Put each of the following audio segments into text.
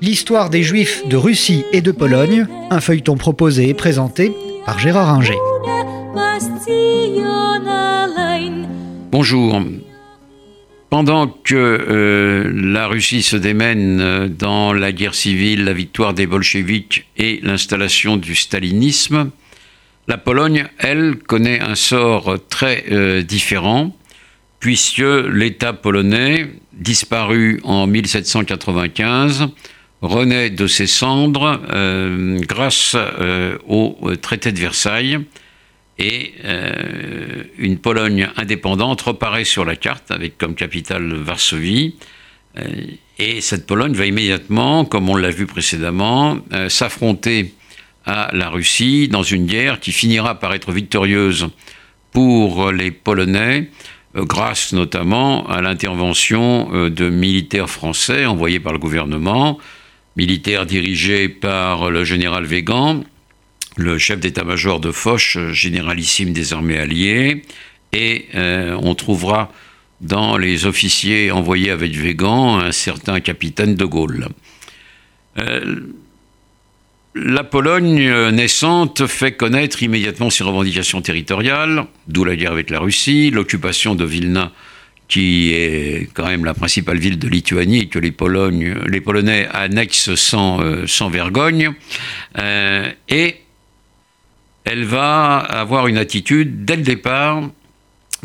L'histoire des Juifs de Russie et de Pologne, un feuilleton proposé et présenté par Gérard Inger. Bonjour. Pendant que euh, la Russie se démène dans la guerre civile, la victoire des bolcheviks et l'installation du stalinisme, la Pologne, elle, connaît un sort très euh, différent, puisque l'État polonais, disparu en 1795, renaît de ses cendres euh, grâce euh, au traité de Versailles et une Pologne indépendante reparaît sur la carte avec comme capitale Varsovie. et cette Pologne va immédiatement, comme on l'a vu précédemment, s'affronter à la Russie dans une guerre qui finira par être victorieuse pour les Polonais, euh, grâce notamment à l'intervention euh, de militaires français envoyés par le gouvernement, militaires dirigés par le général Végan, le chef d'état-major de Foch, généralissime des armées alliées, et euh, on trouvera dans les officiers envoyés avec Végan un certain capitaine de Gaulle. La Pologne naissante fait connaître immédiatement ses revendications territoriales, d'où la guerre avec la Russie, l'occupation de Vilna, qui est quand même la principale ville de Lituanie et que les, Polonais annexent sans, euh, vergogne. Euh, et elle va avoir une attitude, dès le départ,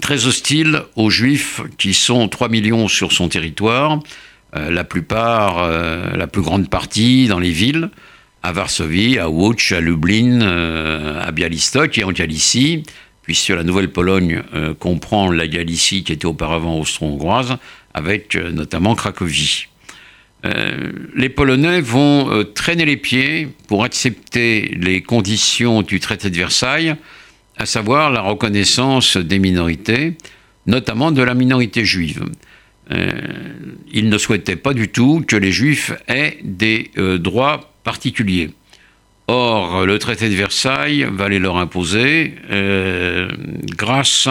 très hostile aux Juifs qui sont 3 millions sur son territoire, euh, la plupart, la plus grande partie dans les villes à Varsovie, à Łódź, à Lublin, euh, à Bialystok et en Galicie, puisque la Nouvelle-Pologne euh, comprend la Galicie qui était auparavant austro-hongroise, avec euh, notamment Cracovie. les Polonais vont traîner les pieds pour accepter les conditions du traité de Versailles, à savoir la reconnaissance des minorités, notamment de la minorité juive. ils ne souhaitaient pas du tout que les juifs aient des droits Or, le traité de Versailles va les leur imposer euh, grâce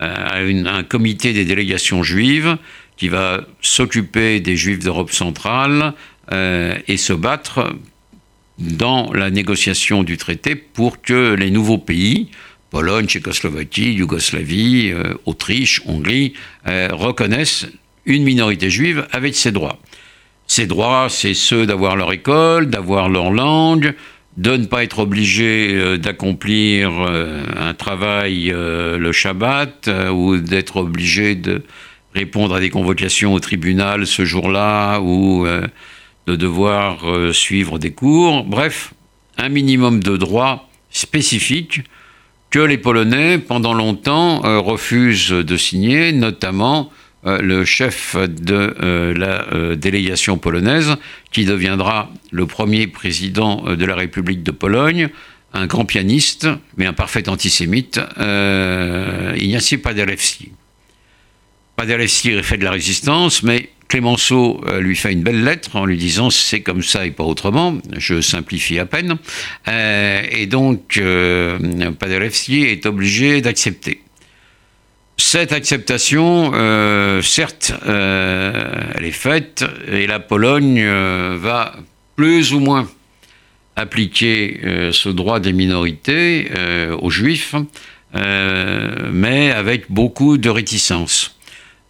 à, un comité des délégations juives qui va s'occuper des juifs d'Europe centrale euh, et se battre dans la négociation du traité pour que les nouveaux pays, Pologne, Tchécoslovaquie, Yougoslavie, euh, Autriche, Hongrie, reconnaissent une minorité juive avec ses droits. Ces droits, c'est ceux d'avoir leur école, d'avoir leur langue, de ne pas être obligé euh, d'accomplir euh, un travail euh, le Shabbat ou d'être obligé de répondre à des convocations au tribunal ce jour-là ou de devoir suivre des cours. Bref, un minimum de droits spécifiques que les Polonais, pendant longtemps, refusent de signer, notamment le chef de euh, la euh, délégation polonaise, qui deviendra le premier président de la République de Pologne, un grand pianiste, mais un parfait antisémite, Ignacy Paderewski. Paderewski fait de la résistance, mais Clémenceau lui fait une belle lettre en lui disant c'est comme ça et pas autrement. Je simplifie à peine. et donc, Paderewski est obligé d'accepter. Cette acceptation, euh, certes, euh, elle est faite et la Pologne euh, va plus ou moins appliquer ce droit des minorités aux juifs, mais avec beaucoup de réticence.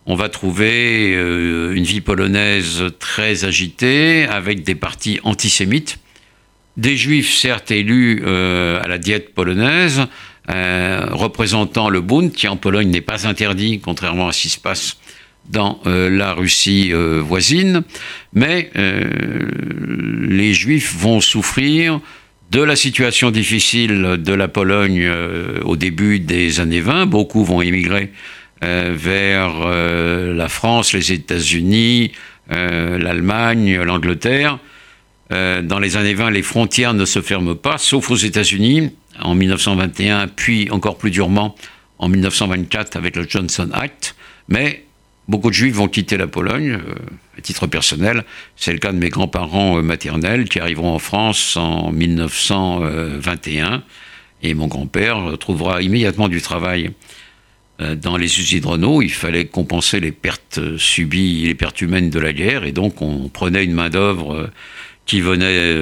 On va trouver une vie polonaise très agitée, avec des partis antisémites, des juifs certes élus à la diète polonaise, euh, représentant le Bund, qui en Pologne n'est pas interdit, contrairement à ce qui se passe dans euh, la Russie euh, voisine, mais les Juifs vont souffrir de la situation difficile de la Pologne au début des années 20. Beaucoup vont émigrer vers la France, les États-Unis, l'Allemagne, l'Angleterre. Dans les années 20, les frontières ne se ferment pas, sauf aux États-Unis, en 1921, puis encore plus durement en 1924 avec le Johnson Act. Mais beaucoup de Juifs vont quitter la Pologne, euh, à titre personnel. C'est le cas de mes grands-parents euh, maternels qui arriveront en France en 1921. Et mon grand-père trouvera immédiatement du travail dans les usines Renault, il fallait compenser les pertes subies, les pertes humaines de la guerre, et donc on prenait une main-d'œuvre qui venait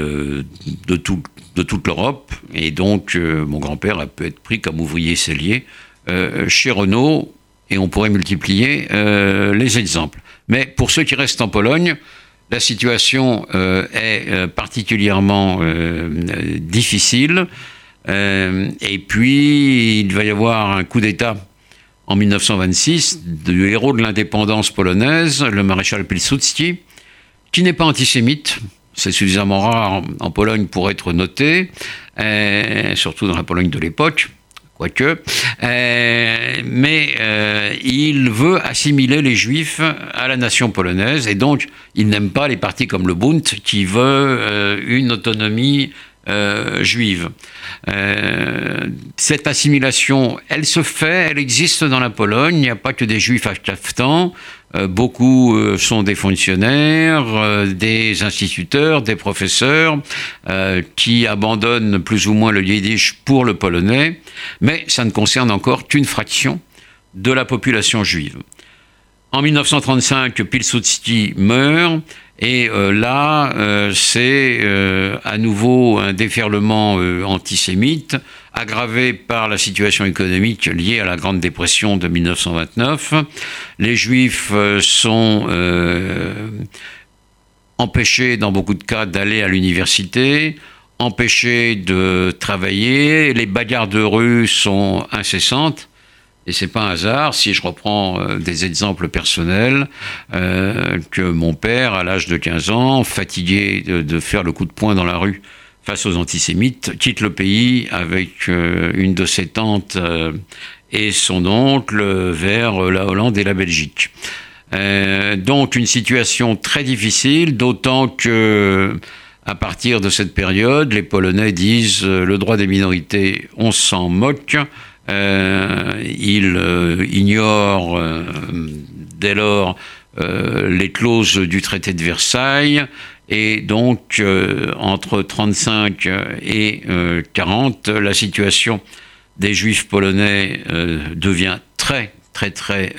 de, tout, de toute l'Europe, et donc mon grand-père a pu être pris comme ouvrier cellier chez Renault, et on pourrait multiplier les exemples. Mais pour ceux qui restent en Pologne, la situation euh, est euh, particulièrement euh, difficile. et puis, il va y avoir un coup d'État en 1926 du héros de l'indépendance polonaise, le maréchal Pilsudski, qui n'est pas antisémite. C'est suffisamment rare en Pologne pour être noté, surtout dans la Pologne de l'époque quoique, euh, mais euh, il veut assimiler les juifs à la nation polonaise, et donc il n'aime pas les partis comme le Bund, qui veut euh, une autonomie juive. cette assimilation, elle se fait, elle existe dans la Pologne, il n'y a pas que des juifs à euh, beaucoup euh, sont des fonctionnaires, euh, des instituteurs, des professeurs qui abandonnent plus ou moins le yiddish pour le polonais, mais ça ne concerne encore qu'une fraction de la population juive. En 1935, Pilsudski meurt et euh, là, euh, c'est euh, à nouveau un déferlement antisémite, aggravé par la situation économique liée à la Grande Dépression de 1929. Les Juifs sont empêchés, dans beaucoup de cas, d'aller à l'université, empêchés de travailler, les bagarres de rue sont incessantes. Et c'est pas un hasard si je reprends euh, des exemples personnels euh, que mon père, à l'âge de 15 ans, fatigué de, faire le coup de poing dans la rue face aux antisémites, quitte le pays avec euh, une de ses tantes et son oncle vers la Hollande et la Belgique. donc une situation très difficile, d'autant que à partir de cette période, les Polonais disent le droit des minorités, on s'en moque. Euh, il euh, ignore euh, dès lors les clauses du traité de Versailles. Et donc, entre 35 et 40, la situation des juifs polonais devient très, très, très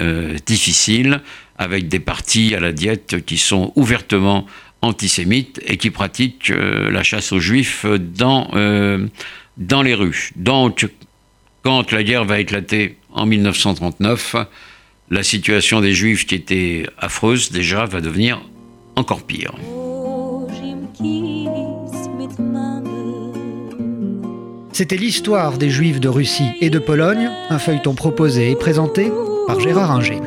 difficile, avec des partis à la diète qui sont ouvertement antisémites et qui pratiquent la chasse aux juifs dans, dans les rues. Quand la guerre va éclater en 1939, la situation des Juifs, qui était affreuse déjà, va devenir encore pire. C'était l'histoire des Juifs de Russie et de Pologne, un feuilleton proposé et présenté par Gérard Inger.